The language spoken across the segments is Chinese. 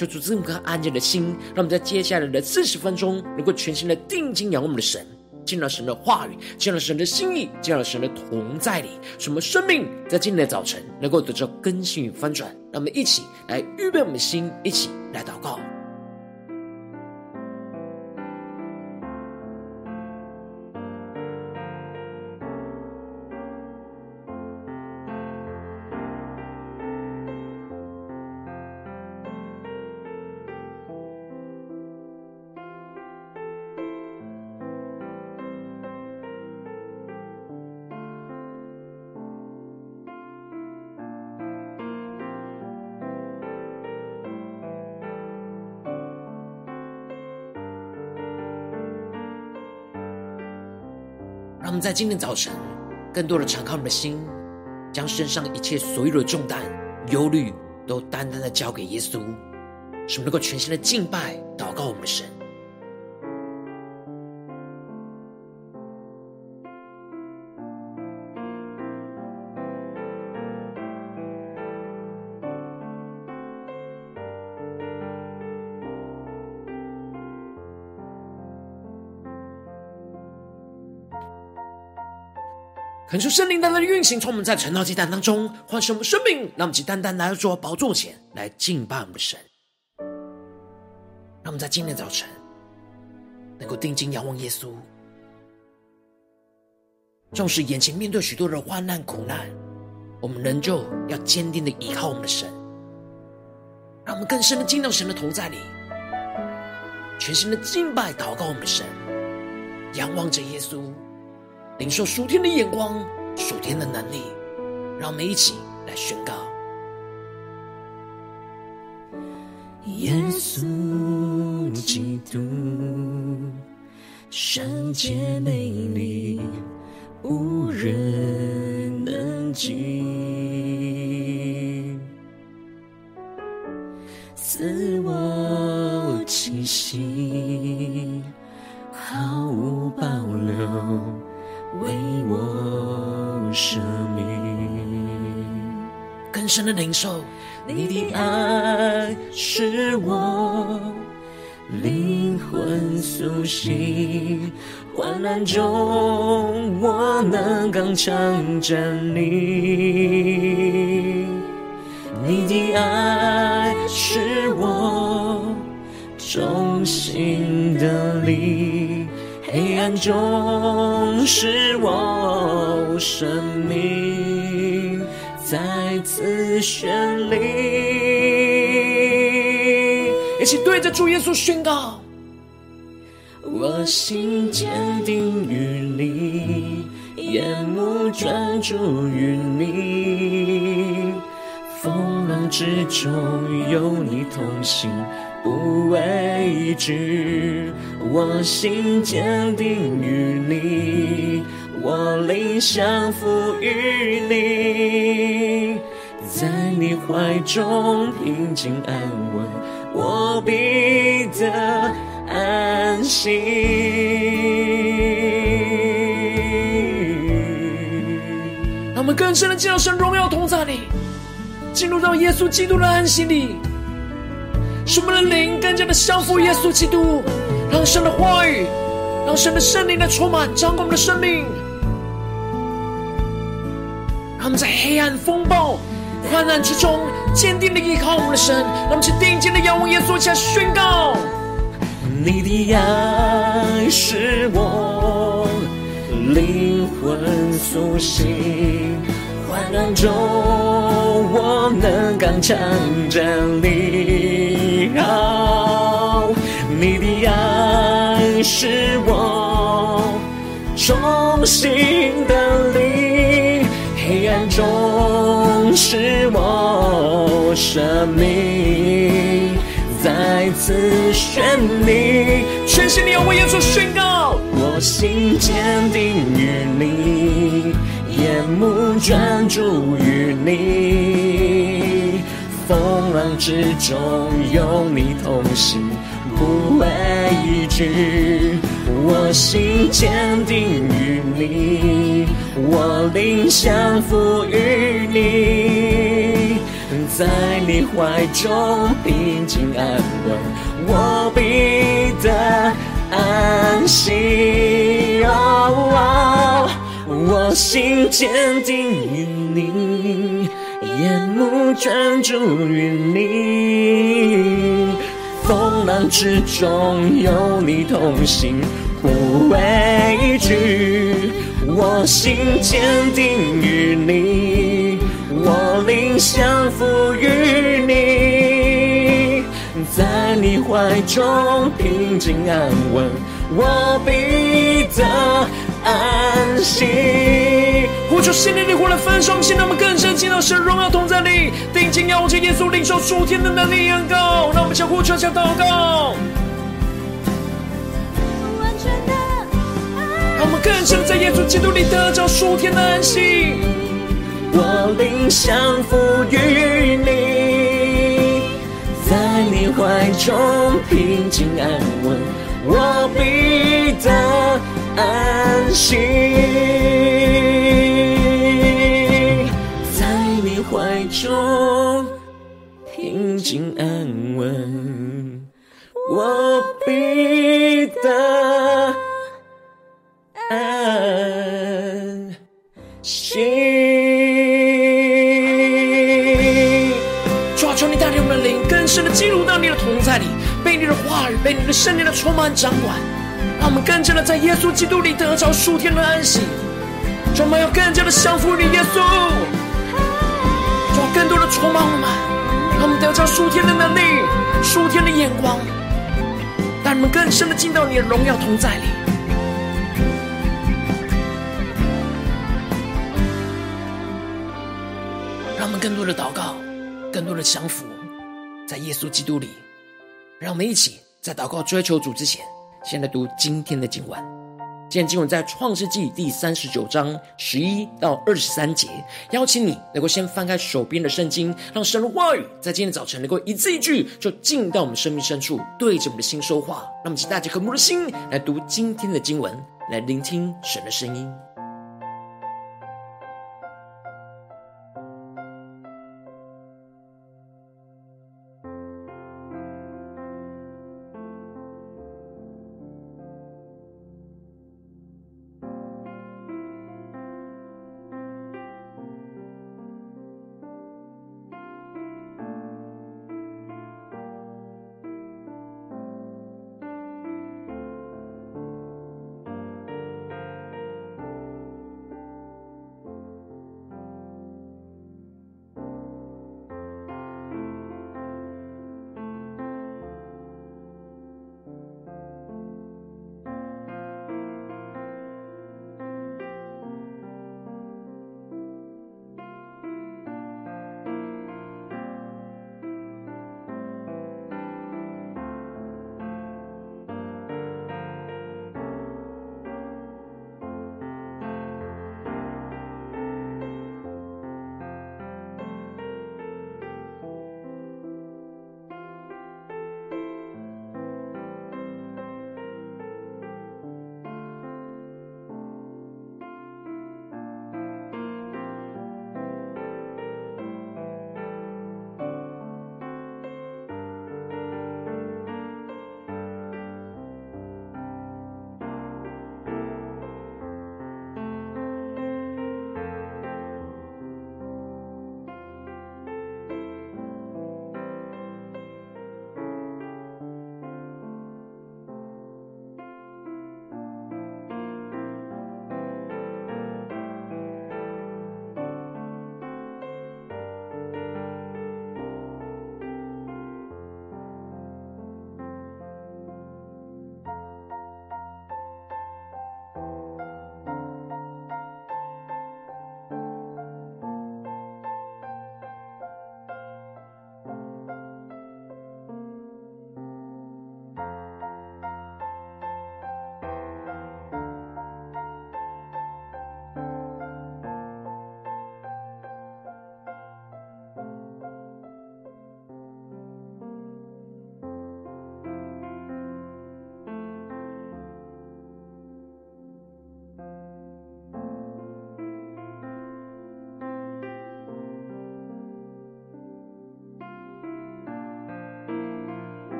求主赐我们安静的心，让我们在接下来的四十分钟，能够全心的定睛仰望我们的神。进了神的话语，进了神的心意，进了神的同在里，什么生命在今天的早晨能够得到更新与翻转？让我们一起来预备我们的心，一起来祷告。在今天早晨，更多的敞开我们的心，将身上一切所有的重担、忧虑，都单单的交给耶稣，使我们能够全心的敬拜、祷告我们的神。恳求圣灵单单的运行，从我们在晨祷祭坛当中唤醒我们生命，让我们单单来到主宝座前来敬拜我们的神。让我们在今天早晨能够定睛仰望耶稣，纵使眼前面对许多的患难苦难，我们仍旧要坚定的依靠我们的神。让我们更深的进到神的同在里，全心的敬拜祷告我们的神，仰望着耶稣。领受属天的眼光，属天的能力，让我们一起来宣告：耶稣基督，圣洁美丽，无人能及，自我气息，为我舍命，更深的领受你的爱，是我灵魂苏醒。患难中，我能刚强站立。你的爱，是我衷心的力。黑暗中，使我生命再次绚丽。一起对着主耶稣宣告：我心坚定于你，眼目专注于你，之中有你同行。不畏惧，我心坚定于你，我灵相服于你，在你怀中平静安稳，我必得安息。让我们更深的进入神荣耀同在里，进入到耶稣基督的安息里。使我们的灵更加的降服耶稣基督，让神的话语，让神的圣灵来充满掌管我们的生命。让我们在黑暗风暴、患难之中，坚定的依靠我们的神。让我们去定睛的仰望耶稣，下宣告：你的爱使我灵魂苏醒，黑暗中我能刚强站立。好，你的爱使我重新得力，黑暗中使我生命。再次宣你，全心的要为耶稣宣告。我心坚定于你，目专注于你，风浪之中有你同行，不畏惧。我心坚定于你，我灵降服于你。在你怀中平静安稳，我必得安息。我心坚定于你，眼目专注于你，风浪之中有你同行，不畏惧。我心坚定于你。我灵相服于你，在你怀中平静安稳，我必得安息。呼求圣灵的火来焚烧，现在我们更深进到神荣耀同在里，定睛仰望着耶稣，领受属天的能力恩膏。让我们向呼求，向祷告，让我们更深在耶稣基督里得着属天的安息。我灵降服于你，在你怀中平静安稳，我必得安心。在你怀中平静安稳，我必得安息。神的进入到你的同在里，被你的话语，被你的圣灵的充满掌管，让我们更加的在耶稣基督里得着数天的安息。让我们要更加的降服你耶稣，让更多的充满我们，让我们得着数天的能力、数天的眼光，让我们更深的进到你的荣耀同在里。让我们更多的祷告，更多的降服。在耶稣基督里，让我们一起在祷告追求主之前，先来读今天的经文。今天经文在创世纪第三十九章十一到二十三节。邀请你能够先翻开手边的圣经，让神的话语在今天早晨能够一字一句，就进到我们生命深处，对着我们的心说话。让我们请大家渴慕的心来读今天的经文，来聆听神的声音。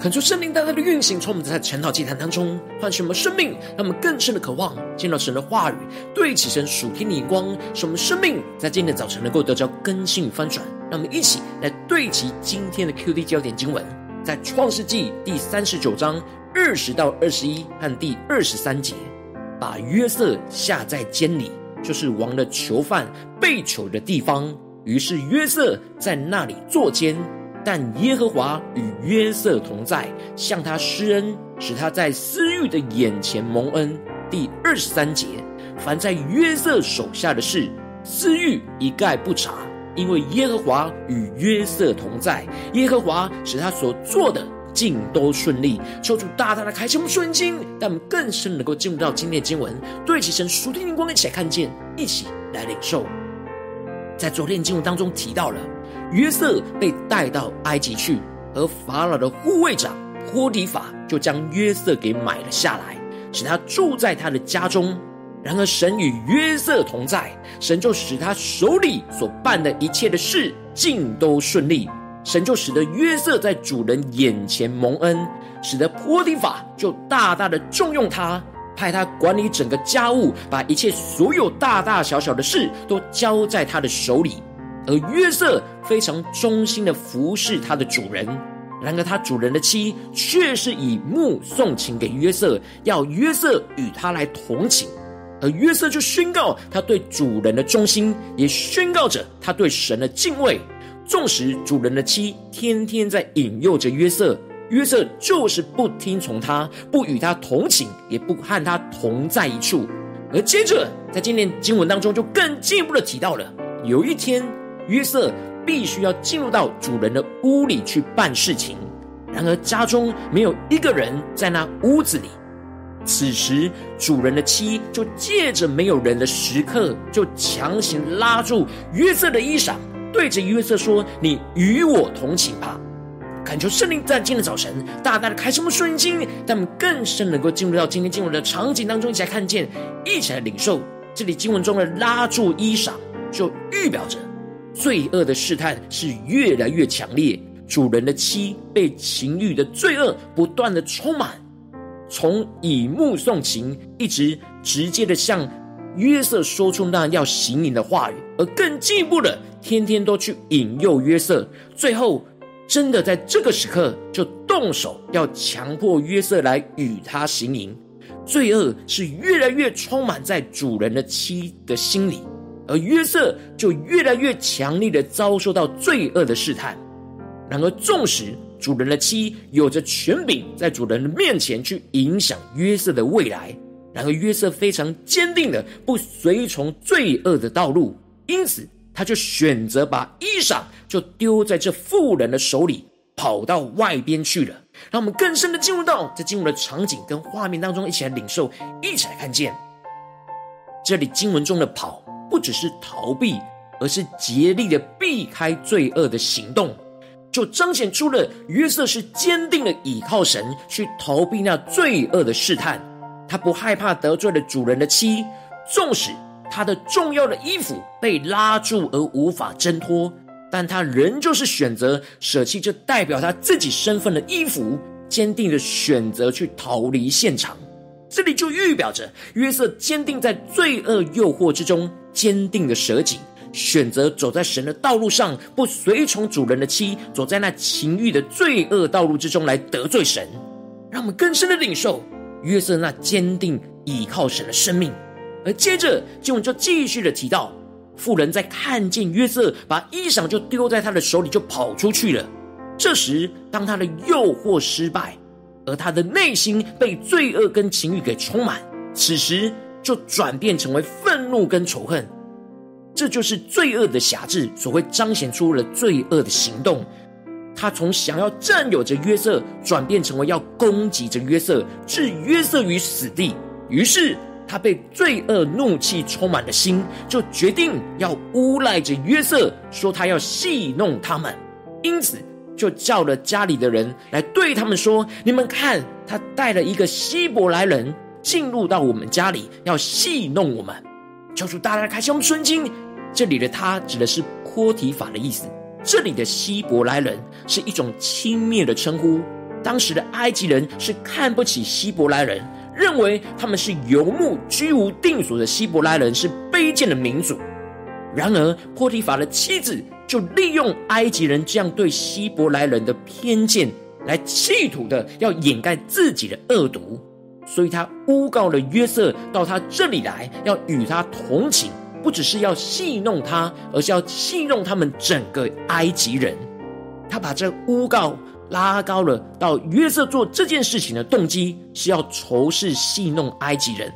恳求圣灵大大的运行，从我们在晨祷祭坛当中唤醒我们生命，让我们更深的渴望见到神的话语，对齐神属天的眼光，使我们生命在今天的早晨能够得到更新与翻转。让我们一起来对齐今天的 QD 焦点经文，在创世纪第三十九章二十到二十一和第二十三节，把约瑟下在监里，就是王的囚犯被囚的地方。于是约瑟在那里坐监。但耶和华与约瑟同在，向他施恩，使他在私欲的眼前蒙恩。第二十三节，凡在约瑟手下的事，私欲一概不查，因为耶和华与约瑟同在，耶和华使他所做的尽都顺利。求主大大的开启我们属灵眼，让我们更深能够进入到今天的经文，对齐神属天灵光，一起来看见，一起来领受。在昨天经文当中提到了。约瑟被带到埃及去，而法老的护卫长波提法就将约瑟给买了下来，使他住在他的家中。然而神与约瑟同在，神就使他手里所办的一切的事尽都顺利。神就使得约瑟在主人眼前蒙恩，使得波提法就大大的重用他，派他管理整个家务，把一切所有大大小小的事都交在他的手里。而约瑟非常忠心的服侍他的主人，然而他主人的妻却是以目送情给约瑟，要约瑟与他来同寝。而约瑟就宣告他对主人的忠心，也宣告着他对神的敬畏。纵使主人的妻天天在引诱着约瑟，约瑟就是不听从他，不与他同寝，也不和他同在一处。而接着在今天经文当中，就更进一步的提到了有一天。约瑟必须要进入到主人的屋里去办事情，然而家中没有一个人在那屋子里。此时，主人的妻就借着没有人的时刻，就强行拉住约瑟的衣裳，对着约瑟说：“你与我同寝吧。”恳求圣灵在今天的早晨，大大的开什么瞬间，让我们更深能够进入到今天经文的场景当中，一起来看见，一起来领受这里经文中的拉住衣裳，就预表着。罪恶的试探是越来越强烈，主人的妻被情欲的罪恶不断的充满，从以目送情，一直直接的向约瑟说出那要行淫的话语，而更进一步的，天天都去引诱约瑟，最后真的在这个时刻就动手要强迫约瑟来与他行淫，罪恶是越来越充满在主人的妻的心里。而约瑟就越来越强烈的遭受到罪恶的试探。然而，纵使主人的妻有着权柄，在主人的面前去影响约瑟的未来，然而约瑟非常坚定的不随从罪恶的道路，因此他就选择把衣裳就丢在这妇人的手里，跑到外边去了。让我们更深的进入到这进入的场景跟画面当中，一起来领受，一起来看见这里经文中的跑。不只是逃避，而是竭力的避开罪恶的行动，就彰显出了约瑟是坚定的倚靠神去逃避那罪恶的试探。他不害怕得罪了主人的妻，纵使他的重要的衣服被拉住而无法挣脱，但他仍旧是选择舍弃这代表他自己身份的衣服，坚定的选择去逃离现场。这里就预表着约瑟坚定在罪恶诱惑之中。坚定的舍己，选择走在神的道路上，不随从主人的妻，走在那情欲的罪恶道路之中来得罪神，让我们更深的领受约瑟那坚定倚靠神的生命。而接着经文就继续的提到，妇人在看见约瑟把衣裳就丢在他的手里，就跑出去了。这时，当他的诱惑失败，而他的内心被罪恶跟情欲给充满，此时。就转变成为愤怒跟仇恨，这就是罪恶的辖制所会彰显出了罪恶的行动。他从想要占有着约瑟，转变成为要攻击着约瑟，置约瑟于死地。于是他被罪恶怒气充满了心，就决定要诬赖着约瑟，说他要戏弄他们。因此就叫了家里的人来对他们说：“你们看，他带了一个希伯来人。”进入到我们家里，要戏弄我们，求主大大开启我们的心。这里的他指的是坡提法的意思。这里的希伯来人是一种轻蔑的称呼，当时的埃及人是看不起希伯来人，认为他们是游牧居无定所的希伯来人是卑贱的民族。然而，坡提法的妻子就利用埃及人这样对希伯来人的偏见，来企图的要掩盖自己的恶毒，所以他诬告了约瑟到他这里来，要与他同情，不只是要戏弄他，而是要戏弄他们整个埃及人。他把这诬告拉高了，到约瑟做这件事情的动机是要仇视戏弄埃及人，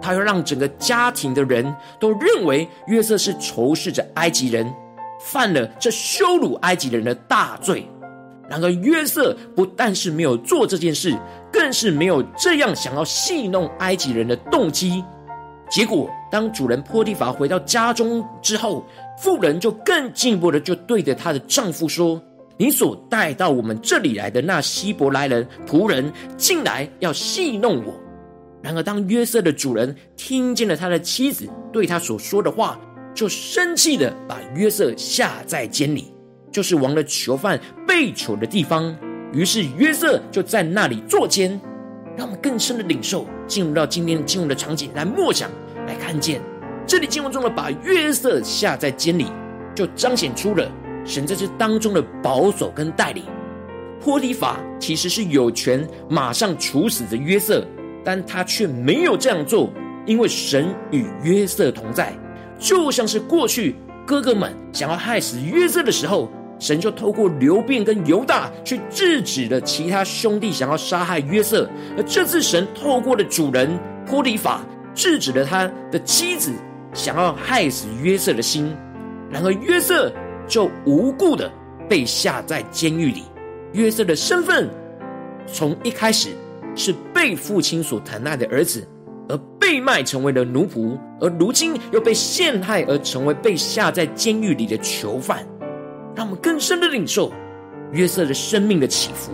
他要让整个家庭的人都认为约瑟是仇视着埃及人，犯了这羞辱埃及人的大罪。然而约瑟不但是没有做这件事，更是没有这样想要戏弄埃及人的动机。结果，当主人波提乏回到家中之后，妇人就更进一步的就对着她的丈夫说：“你所带到我们这里来的那希伯来人仆人，进来要戏弄我。”然而，当约瑟的主人听见了他的妻子对他所说的话，就生气的把约瑟下在监里。就是王的囚犯被囚的地方，于是约瑟就在那里坐监。让我们更深的领受，进入到今天的经文的场景来默想，来看见这里经文中的把约瑟下在监里，就彰显出了神在这当中的保守跟带领。波提法其实是有权马上处死的约瑟，但他却没有这样做，因为神与约瑟同在，就像是过去哥哥们想要害死约瑟的时候。神就透过流便跟犹大去制止了其他兄弟想要杀害约瑟，而这次神透过了主人波提乏制止了他的妻子想要害死约瑟的心。然而约瑟就无故的被下在监狱里。约瑟的身份从一开始是被父亲所疼爱的儿子，而被卖成为了奴仆，而如今又被陷害而成为被下在监狱里的囚犯。让我们更深的领受约瑟的生命的起伏。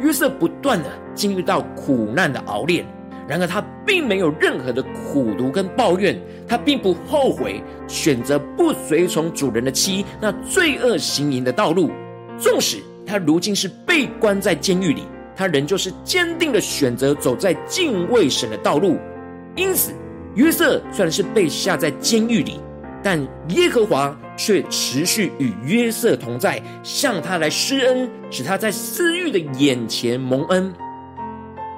约瑟不断的经历到苦难的熬炼，然而他并没有任何的苦毒跟抱怨，他并不后悔选择不随从主人的妻那罪恶行淫的道路。纵使他如今是被关在监狱里，他仍旧是坚定的选择走在敬畏神的道路。因此，约瑟虽然是被下在监狱里，但耶和华。却持续与约瑟同在，向他来施恩，使他在私欲的眼前蒙恩。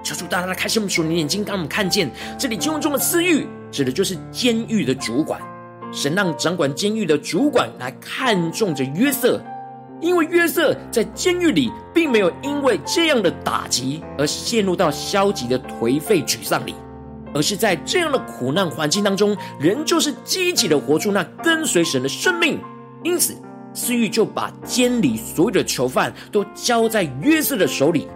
求主大大的开启我们属灵的眼睛，让我们看见这里经文中的私欲，指的就是监狱的主管。神让掌管监狱的主管来看重着约瑟，因为约瑟在监狱里并没有因为这样的打击而陷入到消极的颓废沮丧里。而是在这样的苦难环境当中，人就是积极的活出那跟随神的生命。因此，司狱就把监里所有的囚犯都交在约瑟的手里，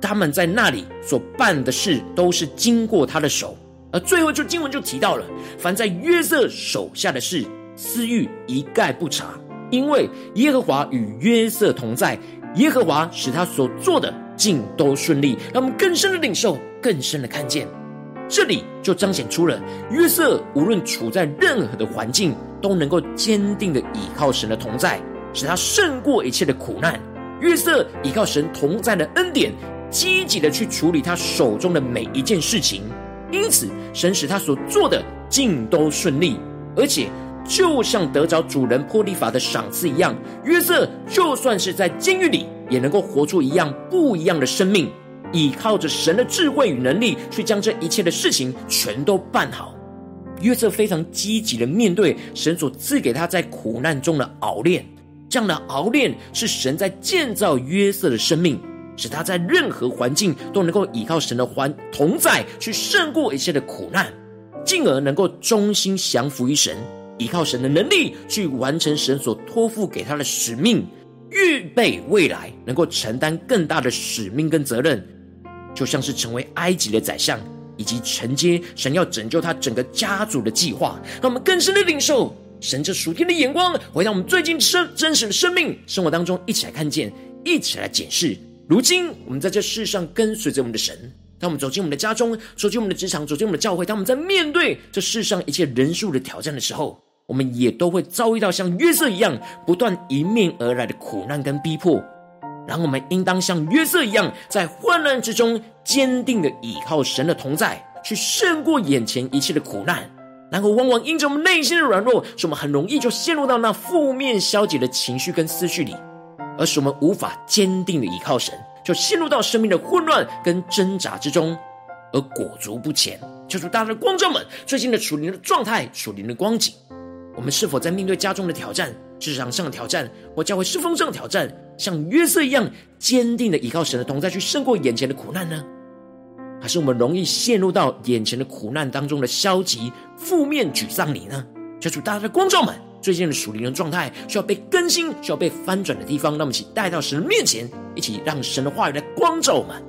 他们在那里所办的事都是经过他的手。而最后，就经文就提到了，凡在约瑟手下的事，司狱一概不查，因为耶和华与约瑟同在，耶和华使他所做的尽都顺利。让我们更深的领受，更深的看见。这里就彰显出了约瑟无论处在任何的环境，都能够坚定的倚靠神的同在，使他胜过一切的苦难。约瑟依靠神同在的恩典，积极的去处理他手中的每一件事情，因此神使他所做的尽都顺利。而且就像得着主人波提乏的赏赐一样，约瑟就算是在监狱里，也能够活出一样不一样的生命。依靠着神的智慧与能力，去将这一切的事情全都办好。约瑟非常积极的面对神所赐给他在苦难中的熬炼，这样的熬炼是神在建造约瑟的生命，使他在任何环境都能够依靠神的环同在，去胜过一切的苦难，进而能够忠心降服于神，依靠神的能力去完成神所托付给他的使命，预备未来能够承担更大的使命跟责任。就像是成为埃及的宰相，以及承接神要拯救他整个家族的计划，让我们更深的领受神这属天的眼光，回到我们最近生真实的生命生活当中，一起来看见，一起来检视。如今我们在这世上跟随着我们的神，当我们走进我们的家中，走进我们的职场，走进我们的教会，当我们在面对这世上一切人数的挑战的时候，我们也都会遭遇到像约瑟一样，不断迎面而来的苦难跟逼迫。然后我们应当像约瑟一样，在患难之中坚定的倚靠神的同在，去胜过眼前一切的苦难。然后往往因着我们内心的软弱，使我们很容易就陷入到那负面消极的情绪跟思绪里，而使我们无法坚定的倚靠神，就陷入到生命的混乱跟挣扎之中，而裹足不前。求主大家的光照们，最近的属灵的状态、属灵的光景，我们是否在面对家中的挑战、职场上的挑战，或教会侍奉上的挑战，像约瑟一样坚定的倚靠神的同在，去胜过眼前的苦难呢？还是我们容易陷入到眼前的苦难当中的消极、负面、沮丧里呢？求主大家的光照们，最近的属灵的状态需要被更新、需要被翻转的地方，让我们一起带到神的面前，一起让神的话语来光照我们。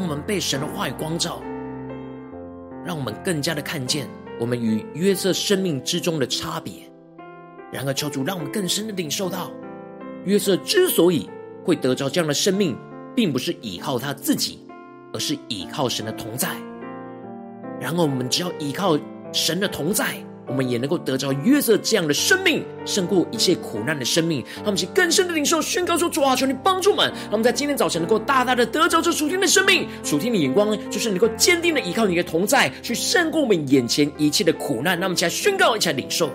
我们被神的话语光照，让我们更加的看见我们与约瑟生命之中的差别。然而，求主让我们更深的领受到，约瑟之所以会得着这样的生命，并不是依靠他自己，而是依靠神的同在。然而，我们只要依靠神的同在。我们也能够得着约瑟这样的生命，胜过一切苦难的生命。让我们去更深的领受，宣告说：主啊，求你帮助我们，让我们在今天早晨能够大大的得着这属天的生命。属天的眼光，就是能够坚定的依靠你的同在，去胜过我们眼前一切的苦难。让我们起来宣告，一起来领受。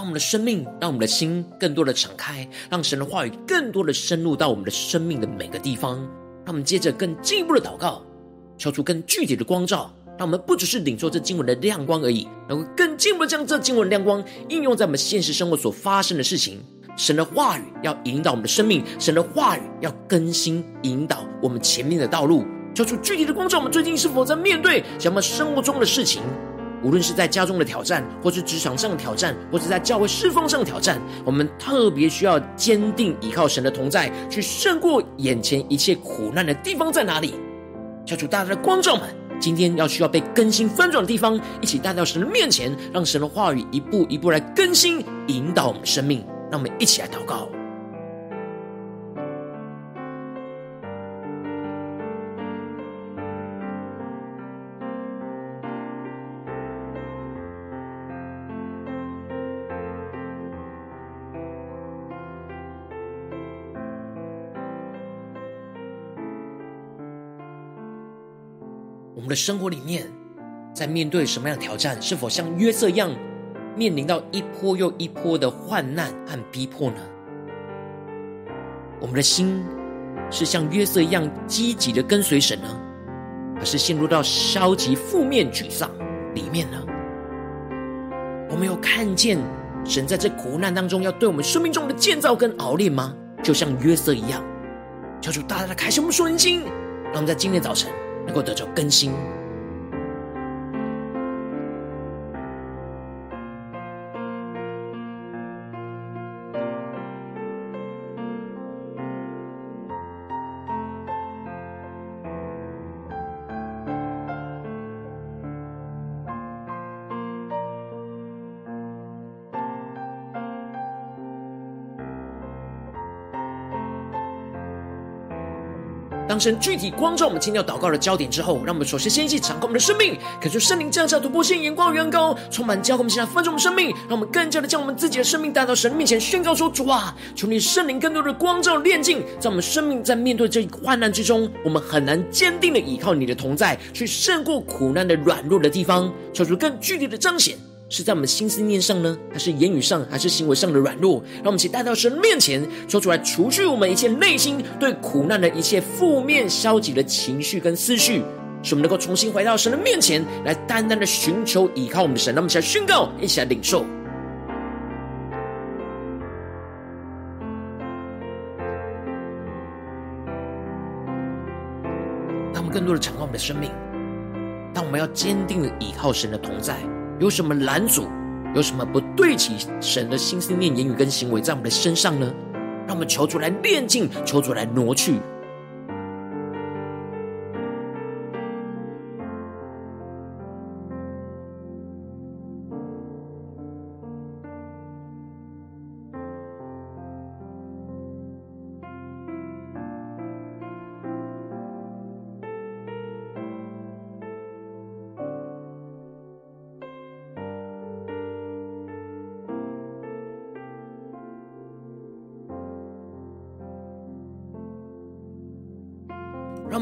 让我们的生命，让我们的心更多的敞开，让神的话语更多的深入到我们的生命的每个地方。让我们接着更进一步的祷告，敲出更具体的光照，让我们不只是领受这经文的亮光而已，能够更进一步的将这经文的亮光应用在我们现实生活所发生的事情。神的话语要引导我们的生命，神的话语要更新引导我们前面的道路。求出具体的光照，我们最近是否在面对什么生活中的事情？无论是在家中的挑战，或是职场上的挑战，或是在教会侍奉上的挑战，我们特别需要坚定依靠神的同在，去胜过眼前一切苦难的地方在哪里？求主大家的光照们，今天要需要被更新翻转的地方，一起带到神的面前，让神的话语一步一步来更新引导我们生命，让我们一起来祷告。们的生活里面，在面对什么样的挑战？是否像约瑟一样，面临到一波又一波的患难和逼迫呢？我们的心是像约瑟一样积极的跟随神呢，还是陷入到消极、负面、沮丧里面呢？我们有看见神在这苦难当中要对我们生命中的建造跟熬炼吗？就像约瑟一样，求主大大的开启我们属灵心，让我们在今天早晨。能够得到更新。神具体光照我们今天要祷告的焦点之后，让我们首先先一起敞开我们的生命，感受圣灵降下突破性眼光远高，充满教会我们现在分盛我们生命，让我们更加的将我们自己的生命带到神面前，宣告说：主啊，求你圣灵更多的光照炼净，在我们生命在面对这一患难之中，我们很难坚定的依靠你的同在，去胜过苦难的软弱的地方，求主更具体的彰显。是在我们的心思念上呢，还是言语上，还是行为上的软弱？让我们一起带到神面前，说出来，除去我们一切内心对苦难的一切负面、消极的情绪跟思绪，使我们能够重新回到神的面前，来单单的寻求依靠我们的神。让我们一起来宣告，一起来领受。当我们更多的敞开我们的生命，当我们要坚定的依靠神的同在。有什么拦阻？有什么不对齐神的心思念、言语跟行为在我们的身上呢？让我们求主来炼净，求主来挪去。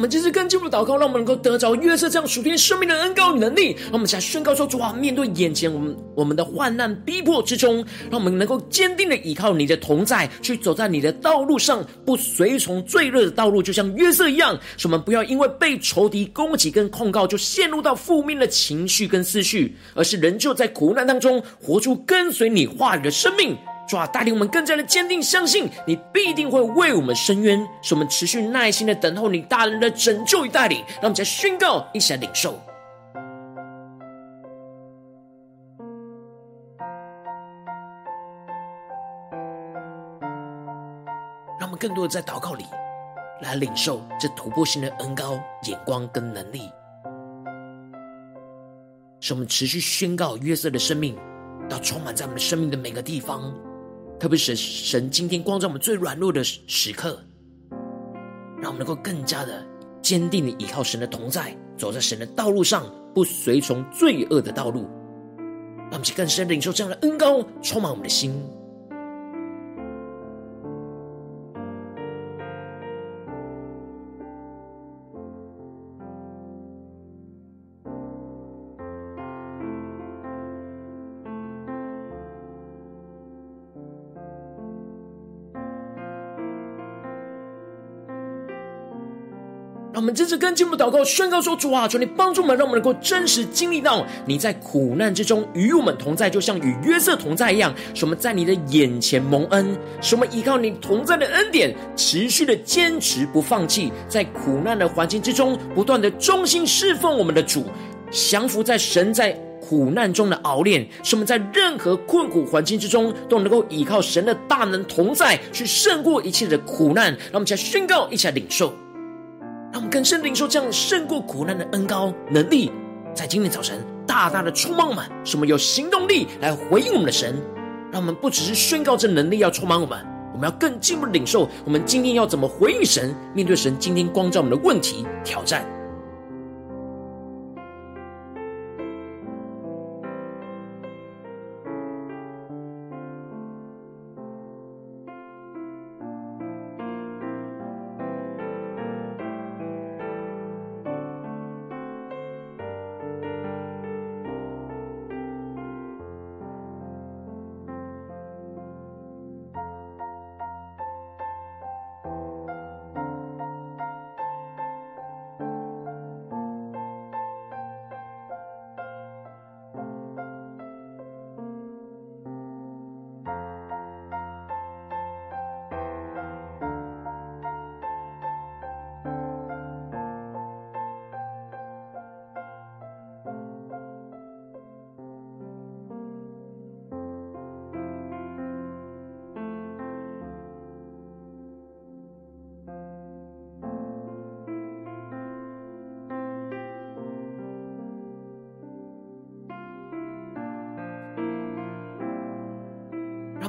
们继续更进一步祷告，让我们能够得着约瑟这样属天生命的恩膏与能力。让我们来宣告说：主啊，面对眼前我们我们的患难逼迫之中，让我们能够坚定的依靠你的同在，去走在你的道路上，不随从罪恶的道路，就像约瑟一样。使我们不要因为被仇敌攻击跟控告，就陷入到负面的情绪跟思绪，而是仍旧在苦难当中活出跟随你话语的生命。主啊，带领我们更加的坚定，相信你必定会为我们伸冤，使我们持续耐心的等候你大人的拯救与带领。让我们再宣告，一起来领受。让我们更多的在祷告里来领受这突破性的恩膏、眼光跟能力，使我们持续宣告约瑟的生命，到充满在我们生命的每个地方。特别是神今天光照我们最软弱的时刻，让我们能够更加的坚定的依靠神的同在，走在神的道路上，不随从罪恶的道路。让我们去更深的领受这样的恩膏，充满我们的心。们真正跟进步祷告，宣告说：主啊，求你帮助我们，让我们能够真实经历到你在苦难之中与我们同在，就像与约瑟同在一样。使我们在你的眼前蒙恩，使我们依靠你同在的恩典，持续的坚持不放弃，在苦难的环境之中，不断的忠心侍奉我们的主，降服在神在苦难中的熬炼，使我们在任何困苦环境之中，都能够依靠神的大能同在，去胜过一切的苦难。让我们一起来宣告，一起来领受。让我们更深领受这样胜过苦难的恩高能力，在今天早晨大大的充满我们，使我们有行动力来回应我们的神。让我们不只是宣告这能力要充满我们，我们要更进一步领受我们今天要怎么回应神，面对神今天光照我们的问题挑战。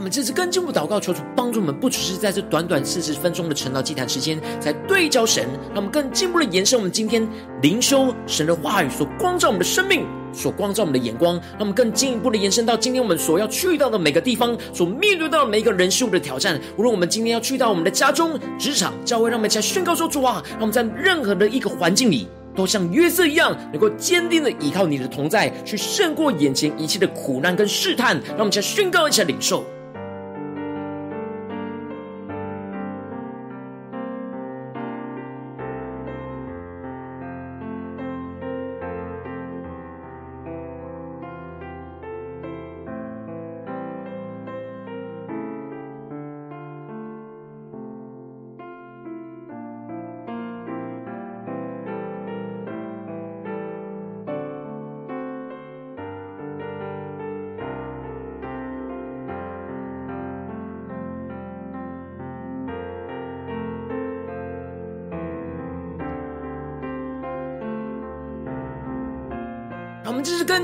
这次更进一步祷告，求主帮助我们，不只是在这短短四十分钟的晨祷祭坛时间，才对焦神，让我们更进一步的延伸我们今天灵修神的话语所光照我们的生命，所光照我们的眼光，让我们更进一步的延伸到今天我们所要去到的每个地方，所面对到的每一个人事物的挑战。无论我们今天要去到我们的家中、职场、教会，让我们一起来宣告说：主啊，让我们在任何的一个环境里。都像约瑟一样，能够坚定的依靠你的同在，去胜过眼前一切的苦难跟试探。让我们先宣告一下领受。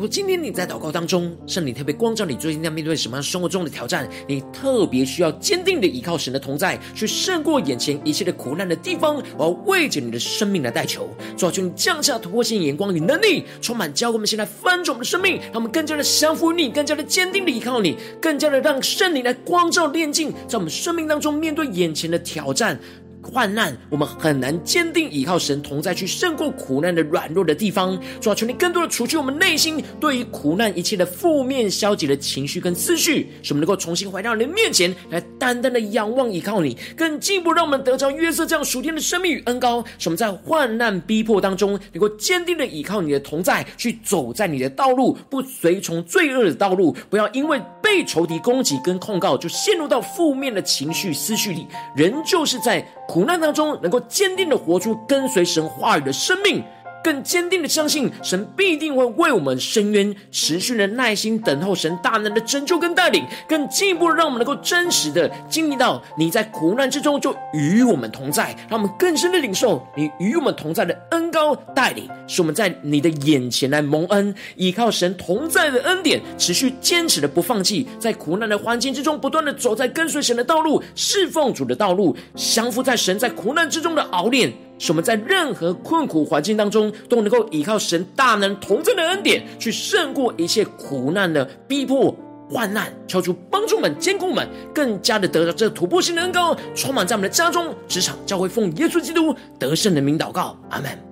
如果今天你在祷告当中，圣灵特别光照你，最近在面对什么样生活中的挑战？你特别需要坚定的依靠神的同在，去胜过眼前一切的苦难的地方。我要为着你的生命来代求，主啊，求你降下突破性眼光与能力，充满教会我们，现在翻转我们的生命，让我们更加的降服于你，更加的坚定的依靠你，更加的让圣灵来光照炼净，在我们生命当中面对眼前的挑战。患难，我们很难坚定依靠神同在，去胜过苦难的软弱的地方。主啊，求你更多的除去我们内心对于苦难一切的负面、消极的情绪跟思绪，使我们能够重新回到你的面前来，单单的仰望依靠你，更进一步让我们得着约瑟这样属天的生命与恩膏，使我们在患难逼迫当中，能够坚定的依靠你的同在，去走在你的道路，不随从罪恶的道路，不要因为被仇敌攻击跟控告，就陷入到负面的情绪思绪里，人就是在。苦难当中，能够坚定的活出跟随神话语的生命。更坚定的相信，神必定会为我们伸冤，持续的耐心等候神大能的拯救跟带领，更进一步让我们能够真实的经历到你在苦难之中就与我们同在，让我们更深的领受你与我们同在的恩高带领，使我们在你的眼前来蒙恩，依靠神同在的恩典，持续坚持的不放弃，在苦难的环境之中不断的走在跟随神的道路，侍奉主的道路，降服在神在苦难之中的熬炼。使我们在任何困苦环境当中，都能够依靠神大能同在的恩典，去胜过一切苦难的逼迫、患难，求主帮助们、坚固们，更加的得到这突破性的恩膏，充满在我们的家中、职场、教会，奉耶稣基督得胜的名祷告，阿门。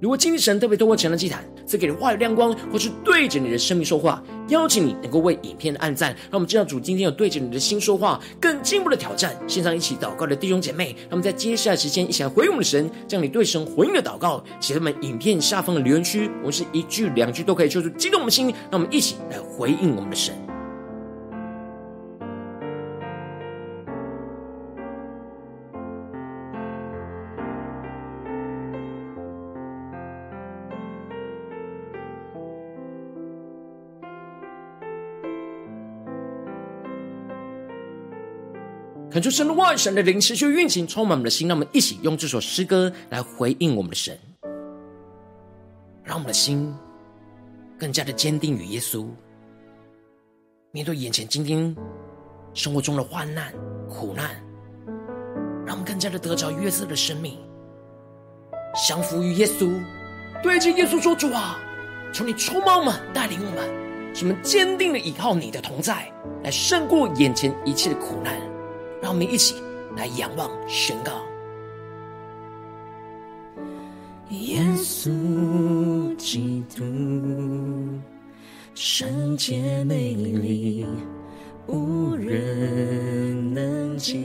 如果今天神特别透过晨祷祭坛赐给你话语亮光，或是对着你的生命说话，邀请你能够为影片按赞，让我们知道主今天有对着你的心说话，更进一步的挑战。线上一起祷告的弟兄姐妹，让我们在接下来时间一起来回应我们的神，将你对神回应的祷告写在我们影片下方的留言区，我们是一句两句都可以说出激动我们的心，让我们一起来回应我们的神。恳求神的话语、神的灵持续运行，充满我们的心。让我们一起用这首诗歌来回应我们的神，让我们的心更加的坚定与耶稣。面对眼前今天生活中的患难、苦难，让我们更加的得着约瑟的生命，降服于耶稣，对着耶稣说：“主啊，求你充满我们，带领我们，使我们坚定的依靠你的同在，来胜过眼前一切的苦难。”让我们一起来仰望、宣告。耶稣基督，圣洁美丽，无人能及，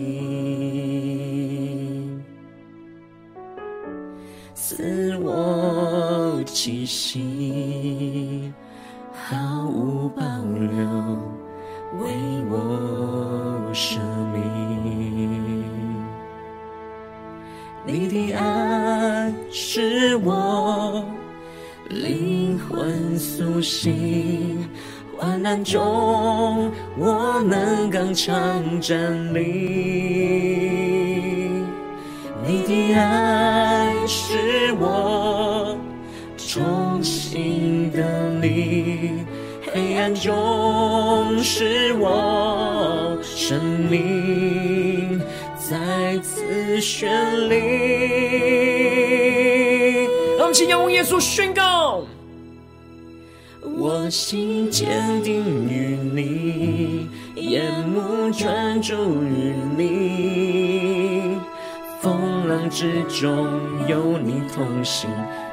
赐我气息，毫无保留，为我舍使我灵魂苏醒，患难中我能刚强站立。你的爱使我重新的力。黑暗中，使我生命再次绚丽。让我们请仰望耶稣宣告：我心坚定于你，眼目专注于你，风浪之中有你同行。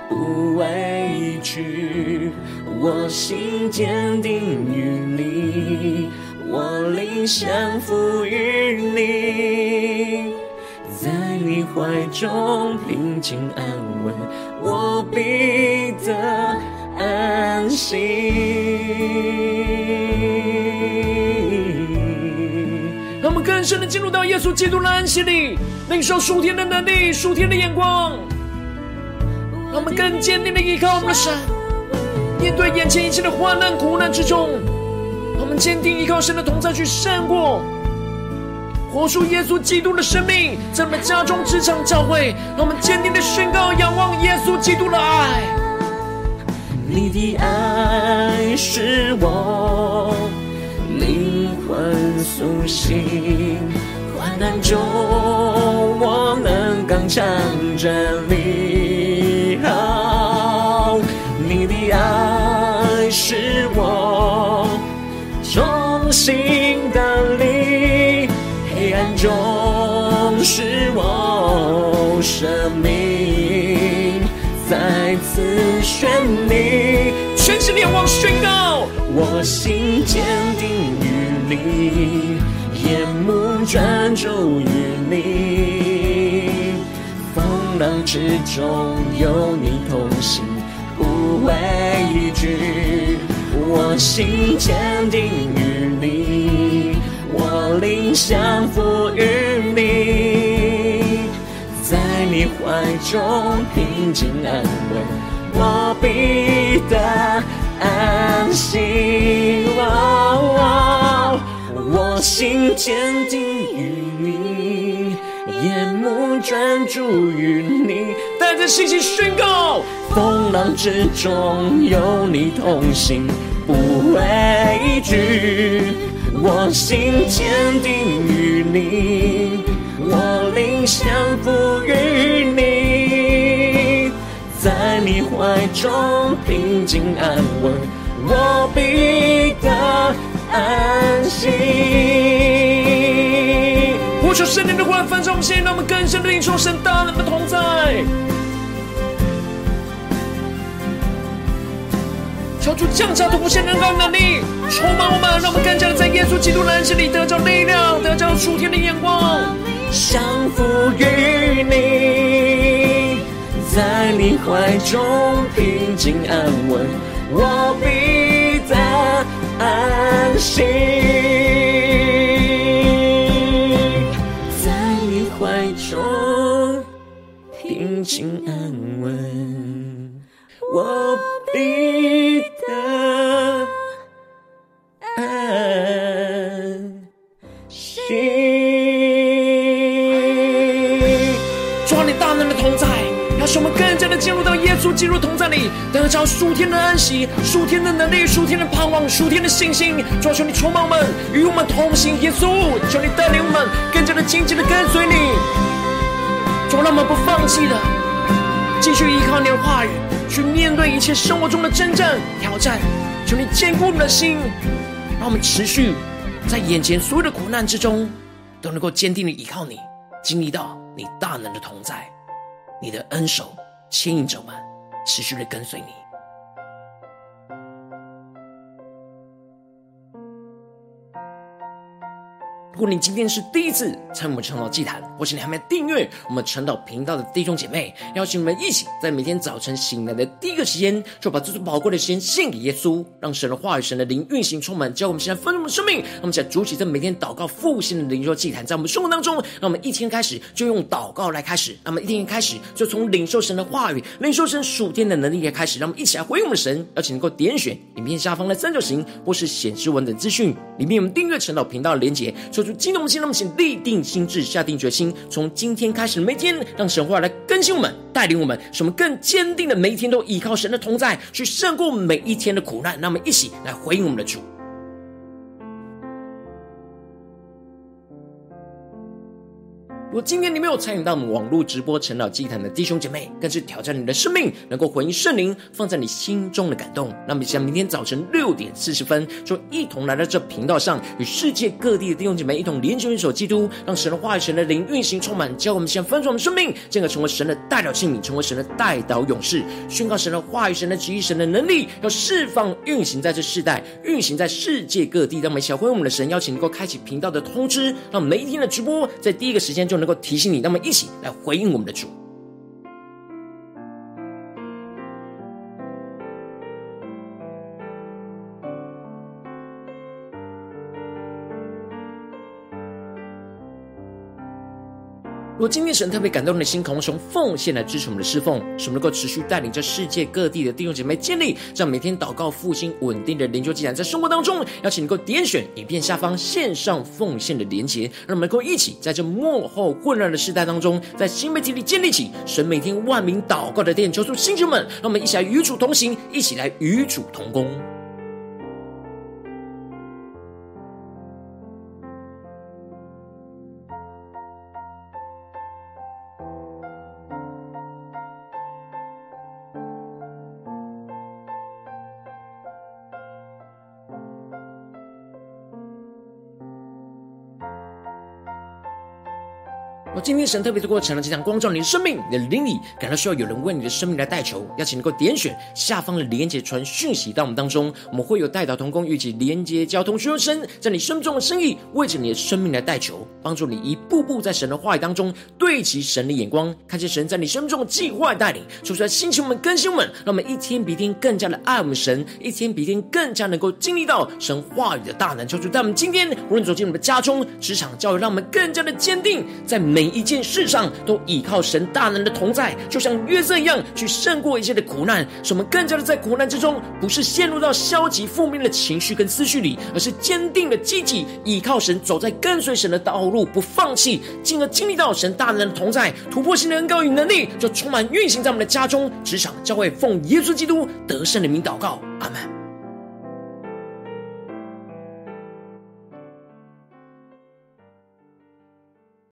不畏惧，我心坚定于你，我灵降服于你，在你怀中平静安稳，我必得安息。让我们更深的进入到耶稣基督的安息里，领受属天的能力、属天的眼光。让我们更坚定的依靠我们的神，面对眼前一切的患难苦难之中，我们坚定依靠神的同在去胜过，活出耶稣基督的生命，在我们家中、职场、教会，让我们坚定的宣告、仰望耶稣基督的爱。你的爱是我灵魂苏醒，患难中我能刚强站立。你的爱是我重新，中是我生命再次绚丽。全心仰望宣告，我心坚定于你，眼目专注于你，风浪之中有你同行。不畏惧，我心坚定于，灵降服于你，在你怀中平静安稳，我必得安息。我心坚定于你，眼目专注于你，带着信心宣告。风浪之中有你同行，不畏惧。我心坚定于你，我灵降服于你，在你怀中平静安稳，我必得安息。呼求圣灵的话，分中线，让我们更深的领受神大能的同在。求主降下突破性能高能力，充满我们，让我们更加的在耶稣基督的安息里得着力量，得着属天的眼光。降服于你，在你怀中平静安稳，我必得安心。在你怀中平静安稳，我你的安心，主啊，你大能的同在，要使我们更加的进入到耶稣基督同在里，得着数天的安息，数天的能力，数天的盼望，数天的信心，主啊，求你充满我们，与我们同行。耶稣，求你带领我们更加的紧紧的跟随你，主啊，那么不放弃的。继续依靠你的话语，去面对一切生活中的真正挑战。求你坚固我们的心，让我们持续在眼前所有的苦难之中，都能够坚定的依靠你，经历到你大能的同在，你的恩手牵引着我们，持续的跟随你。如果你今天是第一次参与我们晨祷祭坛，或是你还没有订阅我们晨祷频道的弟兄姐妹，邀请你们一起在每天早晨醒来的第一个时间，就把这最宝贵的时间献给耶稣，让神的话语、神的灵运行充满，教我们现在丰盛的生命。让我们在主起这每天祷告复兴的灵修祭坛，在我们生活当中，让我们一天开始就用祷告来开始，那么一天一开始就从领受神的话语、领受神属天的能力来开始，让我们一起来回应我们的神。邀请能够点选影片下方的三角形或是显示文的资讯，里面有我们订阅晨祷频道的连结。说激动的心，那么请立定心智，下定决心，从今天开始每天，让神话来更新我们，带领我们，使我们更坚定的每一天都依靠神的同在，去胜过每一天的苦难。那么一起来回应我们的主。如果今天你没有参与到我们网络直播晨祷祭坛的弟兄姐妹，更是挑战你的生命，能够回应圣灵放在你心中的感动。那么，像明天早晨六点四十分，就一同来到这频道上，与世界各地的弟兄姐妹一同联结、联手基督，让神的话语、神的灵运行充满，教我们先分盛我们生命，进而成为神的代表器皿，成为神的代祷勇士，宣告神的话语、神的旨意、神的能力，要释放运行在这世代，运行在世界各地。让我们小回我们的神邀请能够开启频道的通知，让每一天的直播在第一个时间就能能够提醒你，那么一起来回应我们的主。如果今天神特别感动你的心，渴望从奉献来支持我们的侍奉，使我们能够持续带领着世界各地的弟兄姐妹建立让每天祷告复兴稳定的灵修进展，在生活当中，邀请能够点选影片下方线上奉献的连结，让我们能够一起在这幕后混乱的时代当中，在新媒体里建立起神每天万名祷告的殿，求主星球们，让我们一起来与主同行，一起来与主同工。今天神特别的过晨祷祭坛光照你的生命，你的灵里感到需要有人为你的生命来代求，邀请能够点选下方的连接传讯息到我们当中，我们会有代祷同工，与其连接交通，学生在你生命中的生意，为着你的生命来代求，帮助你一步步在神的话语当中对齐神的眼光，看见神在你生命中的计划带领，说出来兴起我们更新我们，让我们一天比一天更加的爱我们神，一天比一天更加能够经历到神话语的大能，求主在我们今天无论走进我们的家中、职场、教育，让我们更加的坚定在每。一一件事上都倚靠神大能的同在，就像约瑟一样，去胜过一切的苦难，使我们更加的在苦难之中，不是陷入到消极负面的情绪跟思绪里，而是坚定的积极倚靠神，走在跟随神的道路，不放弃，进而经历到神大能的同在，突破性的恩膏与能力，就充满运行在我们的家中、职场、教会，奉耶稣基督得胜的名祷告，阿门。